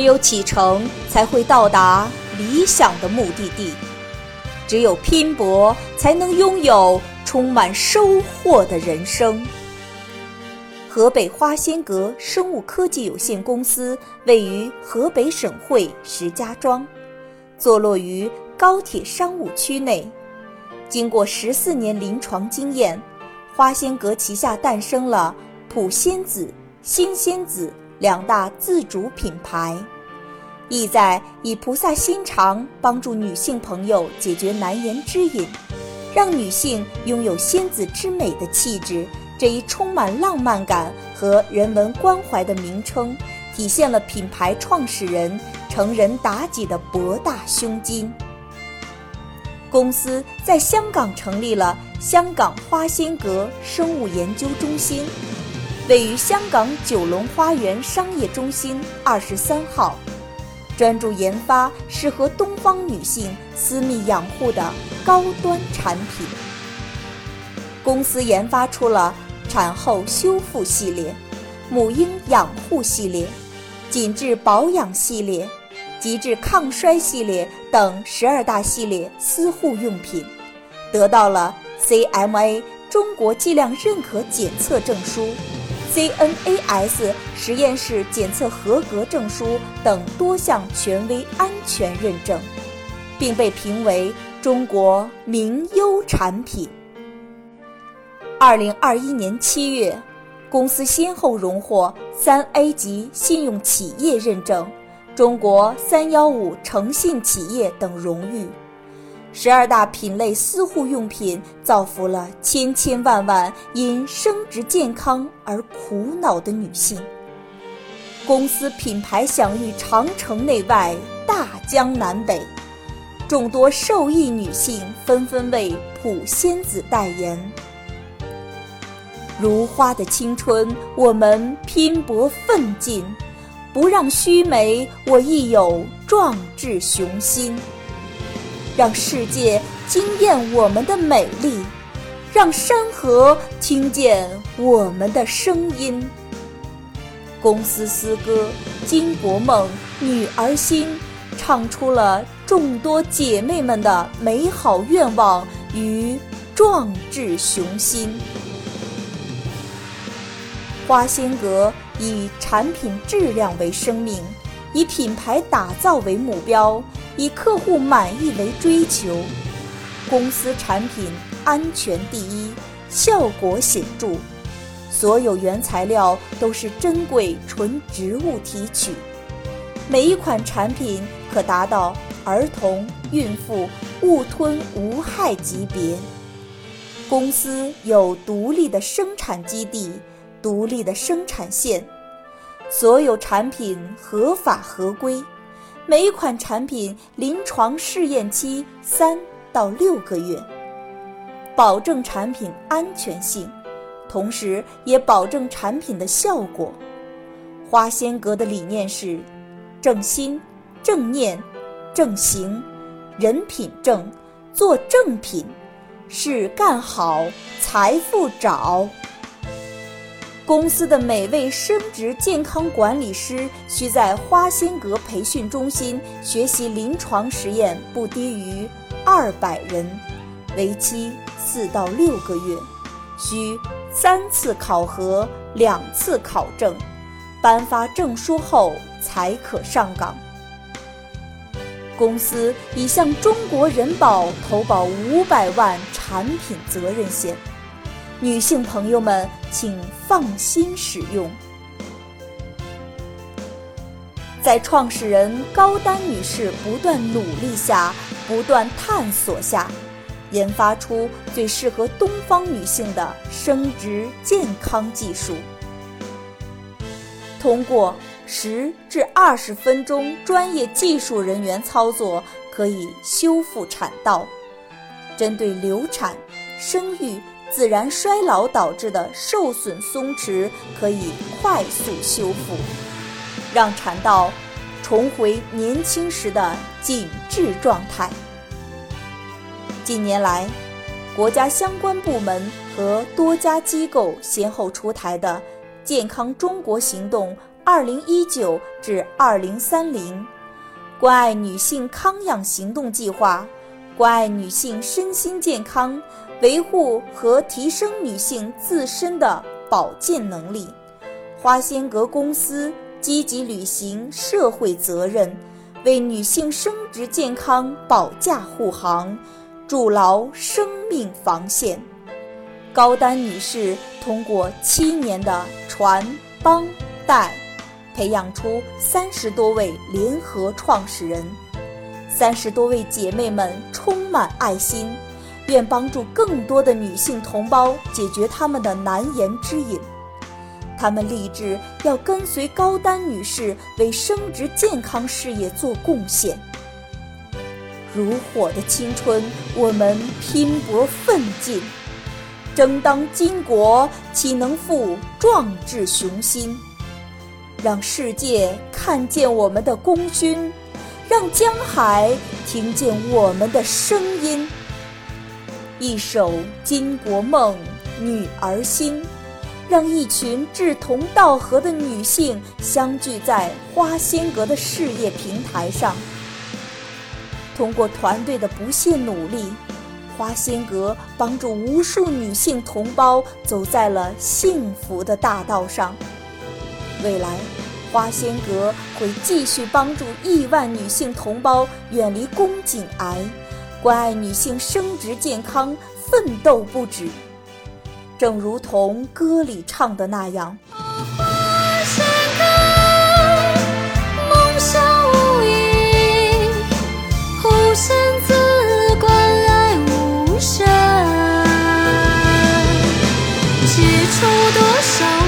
只有启程，才会到达理想的目的地；只有拼搏，才能拥有充满收获的人生。河北花仙阁生物科技有限公司位于河北省会石家庄，坐落于高铁商务区内。经过十四年临床经验，花仙阁旗下诞生了普仙子、新仙子两大自主品牌，意在以菩萨心肠帮助女性朋友解决难言之隐，让女性拥有仙子之美的气质。这一充满浪漫感和人文关怀的名称，体现了品牌创始人成人妲己的博大胸襟。公司在香港成立了香港花仙阁生物研究中心，位于香港九龙花园商业中心二十三号，专注研发适合东方女性私密养护的高端产品。公司研发出了。产后修复系列、母婴养护系列、紧致保养系列、极致抗衰系列等十二大系列私护用品，得到了 CMA 中国计量认可检测证书、CNAS 实验室检测合格证书等多项权威安全认证，并被评为中国名优产品。二零二一年七月，公司先后荣获三 A 级信用企业认证、中国三幺五诚信企业等荣誉。十二大品类私护用品造福了千千万万因生殖健康而苦恼的女性。公司品牌享誉长城内外、大江南北，众多受益女性纷纷为普仙子代言。如花的青春，我们拼搏奋进，不让须眉；我亦有壮志雄心，让世界惊艳我们的美丽，让山河听见我们的声音。公司诗歌《金国梦》，女儿心，唱出了众多姐妹们的美好愿望与壮志雄心。花仙阁以产品质量为生命，以品牌打造为目标，以客户满意为追求。公司产品安全第一，效果显著，所有原材料都是珍贵纯植物提取，每一款产品可达到儿童、孕妇误吞无害级别。公司有独立的生产基地。独立的生产线，所有产品合法合规，每款产品临床试验期三到六个月，保证产品安全性，同时也保证产品的效果。花仙阁的理念是：正心、正念、正行，人品正，做正品，事干好，财富找。公司的每位生殖健康管理师需在花仙阁培训中心学习临床实验不低于二百人，为期四到六个月，需三次考核，两次考证，颁发证书后才可上岗。公司已向中国人保投保五百万产品责任险。女性朋友们，请放心使用。在创始人高丹女士不断努力下、不断探索下，研发出最适合东方女性的生殖健康技术。通过十至二十分钟专业技术人员操作，可以修复产道，针对流产、生育。自然衰老导致的受损松弛可以快速修复，让产道重回年轻时的紧致状态。近年来，国家相关部门和多家机构先后出台的《健康中国行动二零一九至二零三零，关爱女性康养行动计划，关爱女性身心健康，维护和提升女性自身的保健能力。花仙阁公司积极履行社会责任，为女性生殖健康保驾护航，筑牢生命防线。高丹女士通过七年的传帮带，培养出三十多位联合创始人，三十多位姐妹们充满爱心，愿帮助更多的女性同胞解决她们的难言之隐。他们立志要跟随高丹女士为生殖健康事业做贡献。如火的青春，我们拼搏奋进，争当巾帼，岂能负壮志雄心？让世界看见我们的功勋，让江海听见我们的声音。一首巾帼梦，女儿心。让一群志同道合的女性相聚在花仙阁的事业平台上。通过团队的不懈努力，花仙阁帮助无数女性同胞走在了幸福的大道上。未来，花仙阁会继续帮助亿万女性同胞远离宫颈癌，关爱女性生殖健康奋斗不止。正如同歌里唱的那样。付出多少？